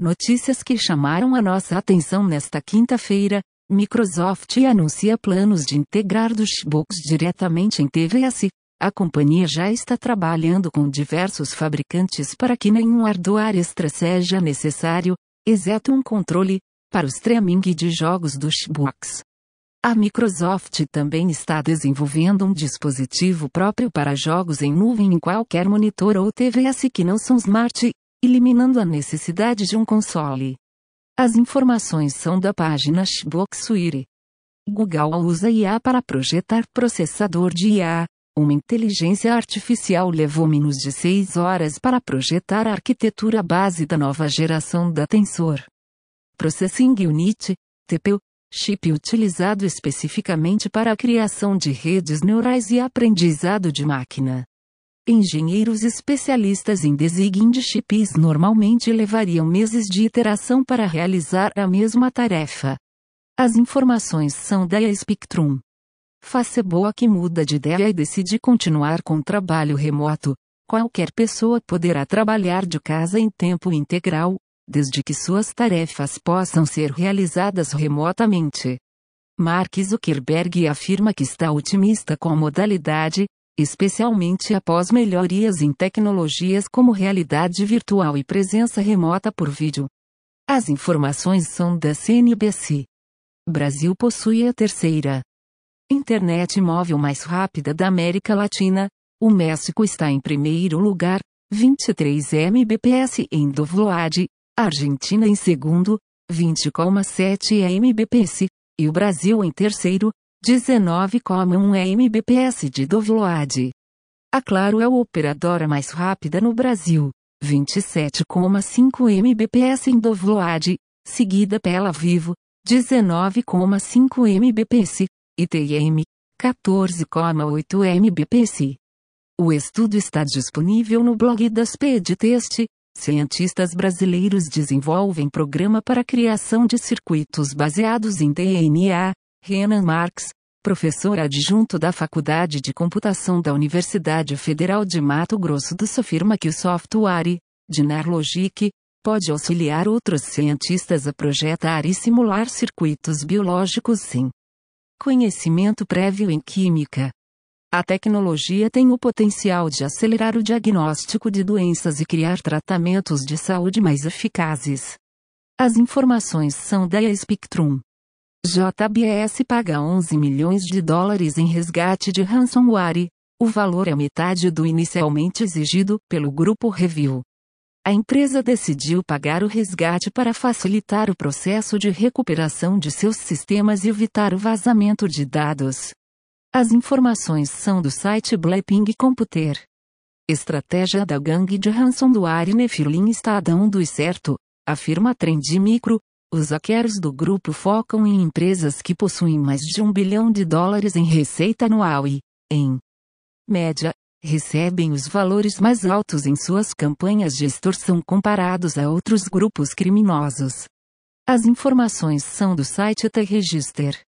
Notícias que chamaram a nossa atenção nesta quinta-feira. Microsoft anuncia planos de integrar dos Xbox diretamente em TVS. A companhia já está trabalhando com diversos fabricantes para que nenhum hardware extra seja necessário, exceto um controle, para o streaming de jogos do Xbox. A Microsoft também está desenvolvendo um dispositivo próprio para jogos em nuvem em qualquer monitor ou TVS que não são smart, eliminando a necessidade de um console. As informações são da página Suite. Google usa IA para projetar processador de IA. Uma inteligência artificial levou menos de 6 horas para projetar a arquitetura base da nova geração da Tensor Processing Unit, TPU, chip utilizado especificamente para a criação de redes neurais e aprendizado de máquina. Engenheiros especialistas em design de chips normalmente levariam meses de iteração para realizar a mesma tarefa. As informações são da Spectrum. Facebook muda de ideia e decide continuar com trabalho remoto. Qualquer pessoa poderá trabalhar de casa em tempo integral, desde que suas tarefas possam ser realizadas remotamente. Mark Zuckerberg afirma que está otimista com a modalidade, especialmente após melhorias em tecnologias como realidade virtual e presença remota por vídeo. As informações são da CNBC. Brasil possui a terceira internet móvel mais rápida da América Latina. O México está em primeiro lugar, 23 Mbps em download, Argentina em segundo, 20,7 Mbps, e o Brasil em terceiro, 19,1 Mbps de download. A Claro é a operadora mais rápida no Brasil, 27,5 Mbps em download, seguida pela Vivo, 19,5 Mbps, e TM, 14,8 Mbps. O estudo está disponível no blog da Speedtest. Cientistas brasileiros desenvolvem programa para criação de circuitos baseados em DNA, Renan Marx, professor adjunto da Faculdade de Computação da Universidade Federal de Mato Grosso do Sul afirma que o software, Logic, pode auxiliar outros cientistas a projetar e simular circuitos biológicos sem conhecimento prévio em química. A tecnologia tem o potencial de acelerar o diagnóstico de doenças e criar tratamentos de saúde mais eficazes. As informações são da Spectrum. JBS paga 11 milhões de dólares em resgate de ransomware. O valor é metade do inicialmente exigido pelo grupo Review. A empresa decidiu pagar o resgate para facilitar o processo de recuperação de seus sistemas e evitar o vazamento de dados. As informações são do site Blackping Computer. Estratégia da gangue de ransomware Nephilim está dando certo, afirma Trend Micro, os hackers do grupo focam em empresas que possuem mais de um bilhão de dólares em receita anual e, em média, recebem os valores mais altos em suas campanhas de extorsão comparados a outros grupos criminosos. As informações são do site The Register.